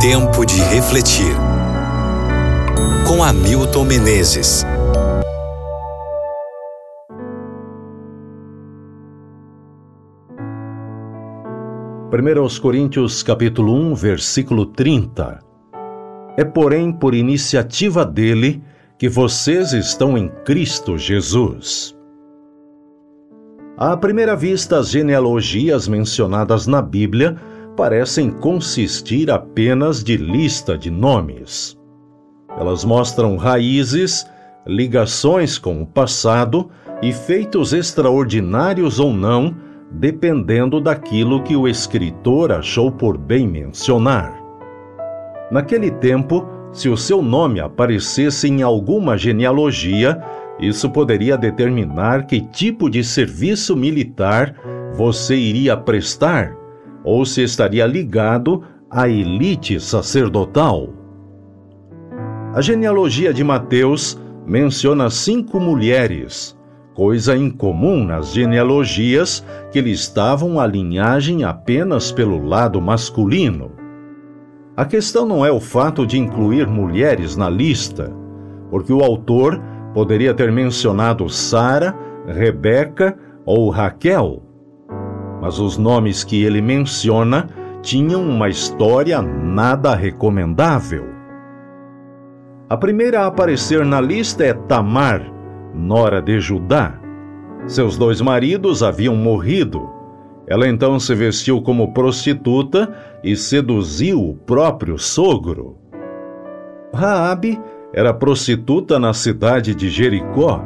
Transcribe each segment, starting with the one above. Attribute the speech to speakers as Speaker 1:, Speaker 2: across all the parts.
Speaker 1: Tempo de refletir. Com Hamilton Menezes.
Speaker 2: Primeiro aos Coríntios, capítulo 1, versículo 30. É, porém, por iniciativa dele que vocês estão em Cristo Jesus. À primeira vista, as genealogias mencionadas na Bíblia parecem consistir apenas de lista de nomes. Elas mostram raízes, ligações com o passado e feitos extraordinários ou não, dependendo daquilo que o escritor achou por bem mencionar. Naquele tempo, se o seu nome aparecesse em alguma genealogia, isso poderia determinar que tipo de serviço militar você iria prestar ou se estaria ligado à elite sacerdotal. A genealogia de Mateus menciona cinco mulheres, coisa incomum nas genealogias que listavam a linhagem apenas pelo lado masculino. A questão não é o fato de incluir mulheres na lista, porque o autor Poderia ter mencionado Sara, Rebeca ou Raquel. Mas os nomes que ele menciona tinham uma história nada recomendável. A primeira a aparecer na lista é Tamar, nora de Judá. Seus dois maridos haviam morrido. Ela então se vestiu como prostituta e seduziu o próprio sogro. Raabe era prostituta na cidade de Jericó.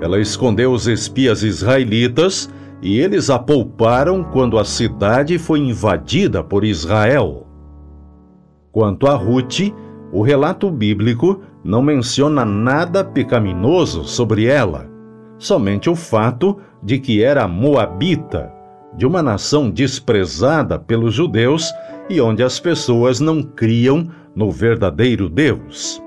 Speaker 2: Ela escondeu os espias israelitas e eles a pouparam quando a cidade foi invadida por Israel. Quanto a Ruth, o relato bíblico não menciona nada pecaminoso sobre ela, somente o fato de que era moabita, de uma nação desprezada pelos judeus e onde as pessoas não criam no verdadeiro Deus.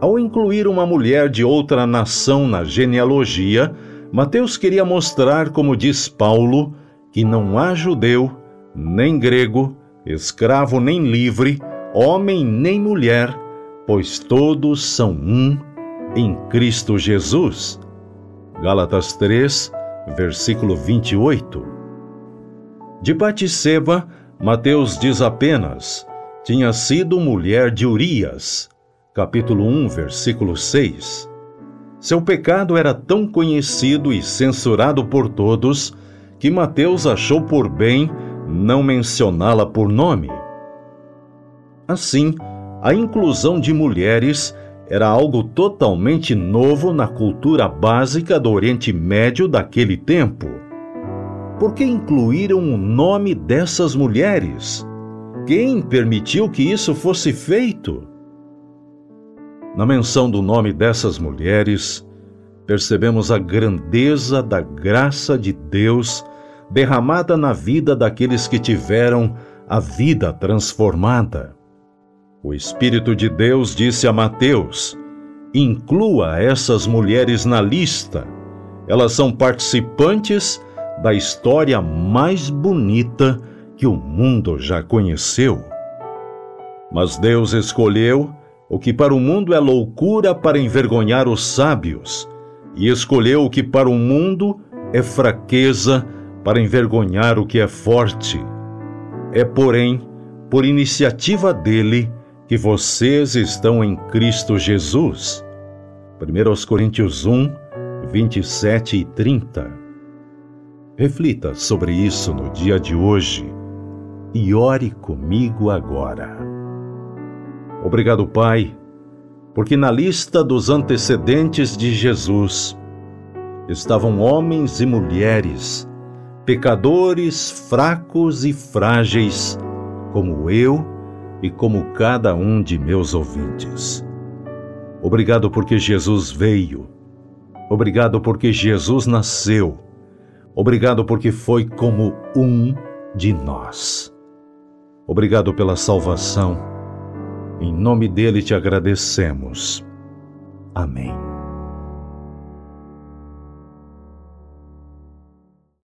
Speaker 2: Ao incluir uma mulher de outra nação na genealogia, Mateus queria mostrar, como diz Paulo, que não há judeu, nem grego, escravo nem livre, homem nem mulher, pois todos são um em Cristo Jesus. Gálatas 3, versículo 28. De Batisseba, Mateus diz apenas: tinha sido mulher de Urias capítulo 1, versículo 6. Seu pecado era tão conhecido e censurado por todos que Mateus achou por bem não mencioná-la por nome. Assim, a inclusão de mulheres era algo totalmente novo na cultura básica do Oriente Médio daquele tempo. Por que incluíram o nome dessas mulheres? Quem permitiu que isso fosse feito? Na menção do nome dessas mulheres, percebemos a grandeza da graça de Deus derramada na vida daqueles que tiveram a vida transformada. O Espírito de Deus disse a Mateus: inclua essas mulheres na lista. Elas são participantes da história mais bonita que o mundo já conheceu. Mas Deus escolheu o que para o mundo é loucura para envergonhar os sábios, e escolheu o que para o mundo é fraqueza para envergonhar o que é forte. É, porém, por iniciativa dele que vocês estão em Cristo Jesus. 1 Coríntios 1, 27 e 30. Reflita sobre isso no dia de hoje e ore comigo agora. Obrigado, Pai, porque na lista dos antecedentes de Jesus estavam homens e mulheres, pecadores fracos e frágeis, como eu e como cada um de meus ouvintes. Obrigado porque Jesus veio. Obrigado porque Jesus nasceu. Obrigado porque foi como um de nós. Obrigado pela salvação em nome dele te agradecemos. Amém.